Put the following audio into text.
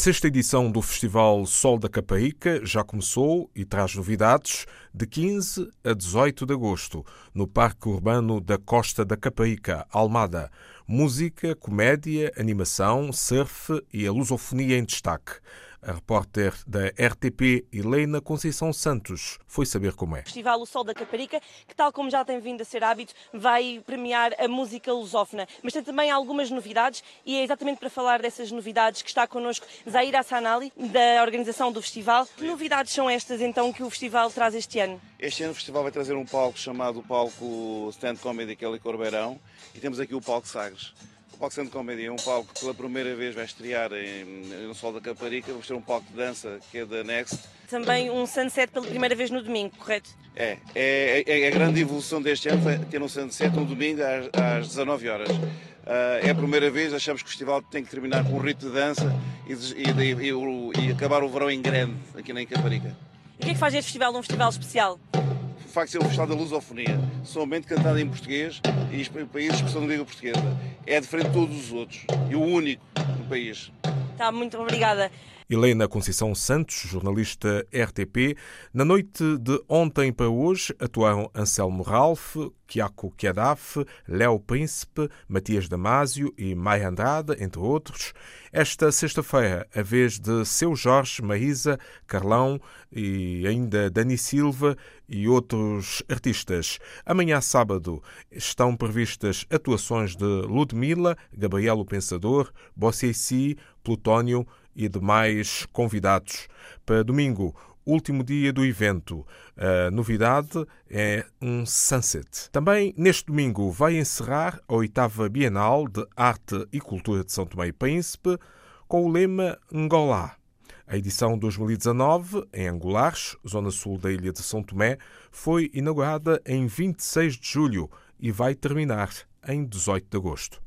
sexta edição do Festival Sol da Caparica já começou e traz novidades de 15 a 18 de agosto no Parque Urbano da Costa da Caparica, Almada. Música, comédia, animação, surf e a lusofonia em destaque. A repórter da RTP, Helena Conceição Santos, foi saber como é. O Festival O Sol da Caparica, que tal como já tem vindo a ser hábito, vai premiar a música lusófona. Mas tem também algumas novidades e é exatamente para falar dessas novidades que está connosco Zaira Assanali, da organização do festival. Que novidades são estas então que o festival traz este ano? Este ano o festival vai trazer um palco chamado Palco Stand Comedy Kelly Corbeirão e temos aqui o Palco Sagres. Palco Centro Comédia é um palco que pela primeira vez vai estrear em, no Sol da Caparica. Vamos ter um palco de dança que é da Next. Também um sunset pela primeira vez no domingo, correto? É, é, é a grande evolução deste ano foi ter um sunset no domingo às, às 19 horas. Uh, é a primeira vez, achamos que o festival tem que terminar com um rito de dança e, e, e, e acabar o verão em grande aqui na Caparica. E o que é que faz este festival um festival especial? Facto de ser um festival da lusofonia, somente cantado em português e em países de expressão da língua portuguesa. É diferente de todos os outros e o único no país. Tá, muito obrigada. Helena Conceição Santos, jornalista RTP. Na noite de ontem para hoje atuaram Anselmo Ralph, Kiako Kiadaf, Léo Príncipe, Matias Damasio e Maia Andrade, entre outros. Esta sexta-feira, a vez de Seu Jorge, Marisa, Carlão e ainda Dani Silva e outros artistas. Amanhã, sábado, estão previstas atuações de Ludmilla, Gabriel o Pensador, Bossieci, Plutónio, e demais convidados. Para domingo, último dia do evento, a novidade é um sunset. Também neste domingo vai encerrar a oitava Bienal de Arte e Cultura de São Tomé e Príncipe com o lema Ngolá. A edição 2019, em Angulares, zona sul da ilha de São Tomé, foi inaugurada em 26 de julho e vai terminar em 18 de agosto.